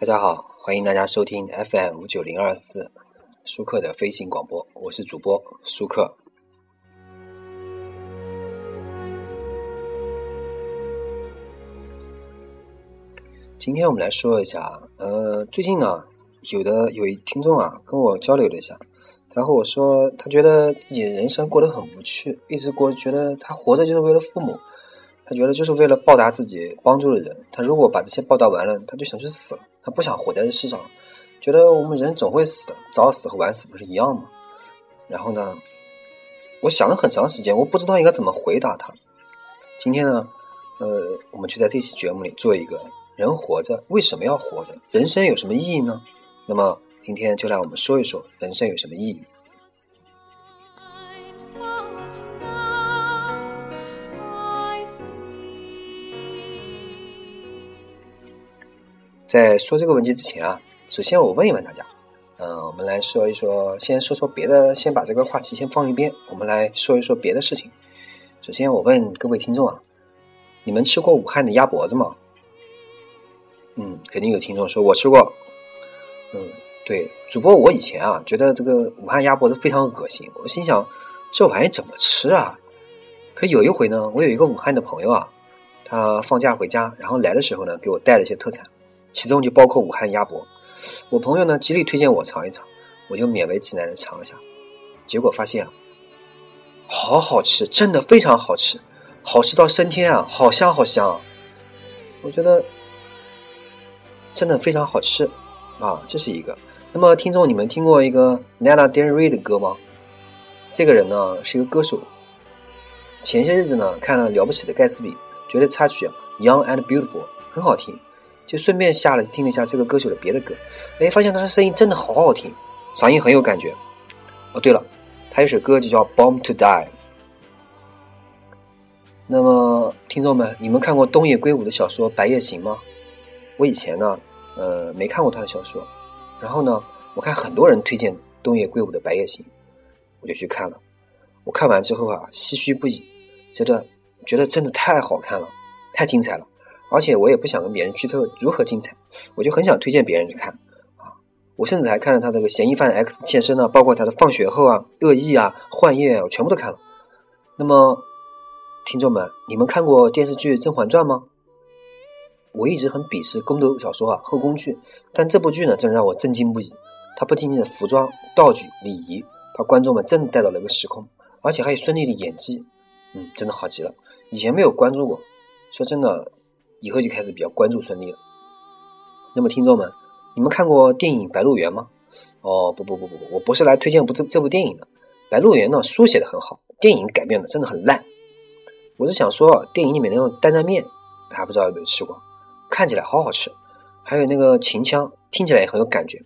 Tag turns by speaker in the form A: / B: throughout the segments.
A: 大家好，欢迎大家收听 FM 五九零二四舒克的飞行广播，我是主播舒克。今天我们来说一下，呃，最近呢，有的有一听众啊跟我交流了一下，他和我说，他觉得自己人生过得很无趣，一直过觉得他活着就是为了父母。他觉得就是为了报答自己帮助的人，他如果把这些报答完了，他就想去死了，他不想活在这世上，觉得我们人总会死的，早死和晚死不是一样吗？然后呢，我想了很长时间，我不知道应该怎么回答他。今天呢，呃，我们就在这期节目里做一个人活着为什么要活着，人生有什么意义呢？那么今天就来我们说一说人生有什么意义。在说这个问题之前啊，首先我问一问大家，嗯，我们来说一说，先说说别的，先把这个话题先放一边，我们来说一说别的事情。首先，我问各位听众啊，你们吃过武汉的鸭脖子吗？嗯，肯定有听众说我吃过。嗯，对，主播我以前啊，觉得这个武汉鸭脖子非常恶心，我心想这玩意怎么吃啊？可有一回呢，我有一个武汉的朋友啊，他放假回家，然后来的时候呢，给我带了一些特产。其中就包括武汉鸭脖，我朋友呢极力推荐我尝一尝，我就勉为其难的尝了下，结果发现，好好吃，真的非常好吃，好吃到升天啊，好香好香，我觉得真的非常好吃啊，这是一个。那么听众，你们听过一个 Lana Del Rey 的歌吗？这个人呢是一个歌手，前些日子呢看了《了不起的盖茨比》，觉得插曲《Young and Beautiful》很好听。就顺便下了听了一下这个歌手的别的歌，哎，发现他的声音真的好好听，嗓音很有感觉。哦，对了，他有首歌就叫《Born to Die》。那么，听众们，你们看过东野圭吾的小说《白夜行》吗？我以前呢，呃，没看过他的小说，然后呢，我看很多人推荐东野圭吾的《白夜行》，我就去看了。我看完之后啊，唏嘘不已，觉得觉得真的太好看了，太精彩了。而且我也不想跟别人剧透如何精彩，我就很想推荐别人去看啊！我甚至还看了他这个嫌疑犯 X 现身呢，包括他的放学后啊、恶意啊、幻夜，啊我全部都看了。那么，听众们，你们看过电视剧《甄嬛传》吗？我一直很鄙视宫斗小说啊、后宫剧，但这部剧呢，真让我震惊不已。它不仅仅的服装、道具、礼仪，把观众们真的带到了一个时空，而且还有孙俪的演技，嗯，真的好极了。以前没有关注过，说真的。以后就开始比较关注孙俪了。那么，听众们，你们看过电影《白鹿原》吗？哦，不不不不不，我不是来推荐部这这部电影的，《白鹿原》呢，书写的很好，电影改编的真的很烂。我是想说，电影里面那种担担面，大家不知道有没有吃过？看起来好好吃，还有那个秦腔，听起来也很有感觉。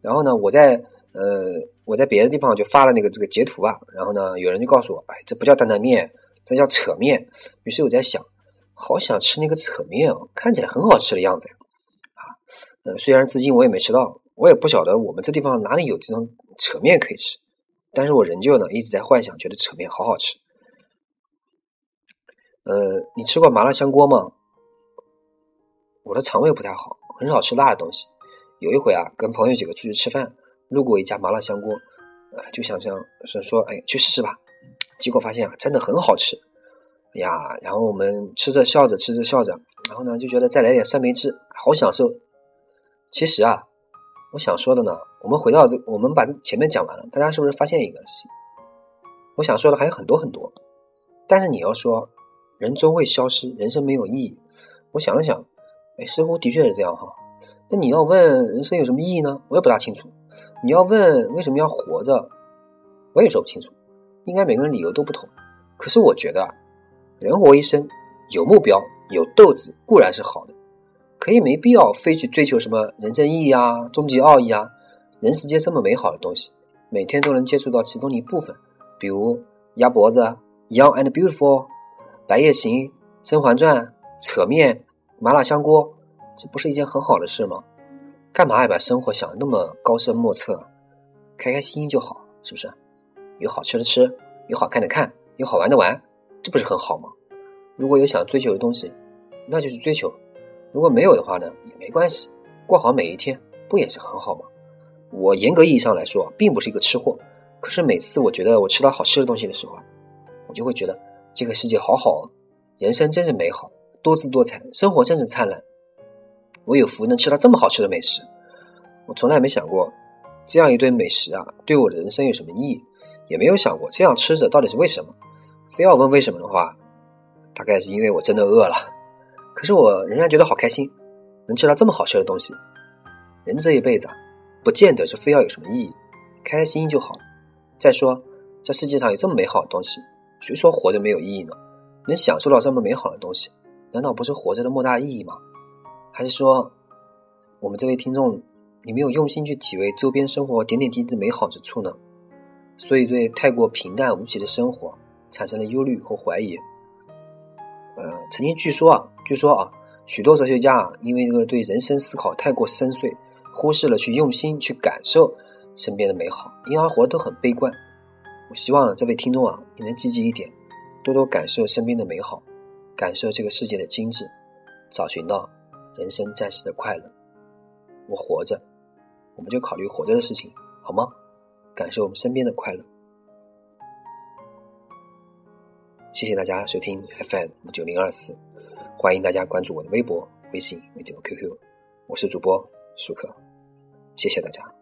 A: 然后呢，我在呃，我在别的地方就发了那个这个截图啊，然后呢，有人就告诉我，哎，这不叫担担面，这叫扯面。于是我在想。好想吃那个扯面哦，看起来很好吃的样子！啊，呃，虽然至今我也没吃到，我也不晓得我们这地方哪里有这种扯面可以吃，但是我仍旧呢一直在幻想，觉得扯面好好吃。呃，你吃过麻辣香锅吗？我的肠胃不太好，很少吃辣的东西。有一回啊，跟朋友几个出去吃饭，路过一家麻辣香锅，呃，就想想是说，哎，去试试吧。结果发现啊，真的很好吃。呀，然后我们吃着笑着，吃着笑着，然后呢就觉得再来点酸梅汁，好享受。其实啊，我想说的呢，我们回到这，我们把这前面讲完了，大家是不是发现一个？我想说的还有很多很多，但是你要说人终会消失，人生没有意义，我想了想，哎，似乎的确是这样哈。那你要问人生有什么意义呢？我也不大清楚。你要问为什么要活着，我也说不清楚。应该每个人理由都不同。可是我觉得。人活一生，有目标、有斗志固然是好的，可以没必要非去追求什么人生意义啊、终极奥义啊。人世间这么美好的东西，每天都能接触到其中的一部分，比如鸭脖子、Young and Beautiful、白夜行、甄嬛传、扯面、麻辣香锅，这不是一件很好的事吗？干嘛要把生活想的那么高深莫测？开开心心就好，是不是？有好吃的吃，有好看的看，有好玩的玩。这不是很好吗？如果有想追求的东西，那就去追求；如果没有的话呢，也没关系。过好每一天，不也是很好吗？我严格意义上来说，并不是一个吃货，可是每次我觉得我吃到好吃的东西的时候，我就会觉得这个世界好好，人生真是美好，多姿多彩，生活真是灿烂。我有福能吃到这么好吃的美食，我从来没想过这样一顿美食啊，对我的人生有什么意义，也没有想过这样吃着到底是为什么。非要问为什么的话，大概是因为我真的饿了。可是我仍然觉得好开心，能吃到这么好吃的东西。人这一辈子，不见得是非要有什么意义，开开心心就好。再说，这世界上有这么美好的东西，谁说活着没有意义呢？能享受到这么美好的东西，难道不是活着的莫大意义吗？还是说，我们这位听众，你没有用心去体味周边生活点点滴滴美好之处呢？所以对太过平淡无奇的生活产生了忧虑和怀疑。呃，曾经据说啊，据说啊，许多哲学家啊，因为这个对人生思考太过深邃，忽视了去用心去感受身边的美好，因而活得都很悲观。我希望这位听众啊，你能积极一点，多多感受身边的美好，感受这个世界的精致，找寻到人生暂时的快乐。我活着，我们就考虑活着的事情，好吗？感受我们身边的快乐。谢谢大家收听 FM 九零二四，欢迎大家关注我的微博、微信、微博、QQ，我是主播舒克，谢谢大家。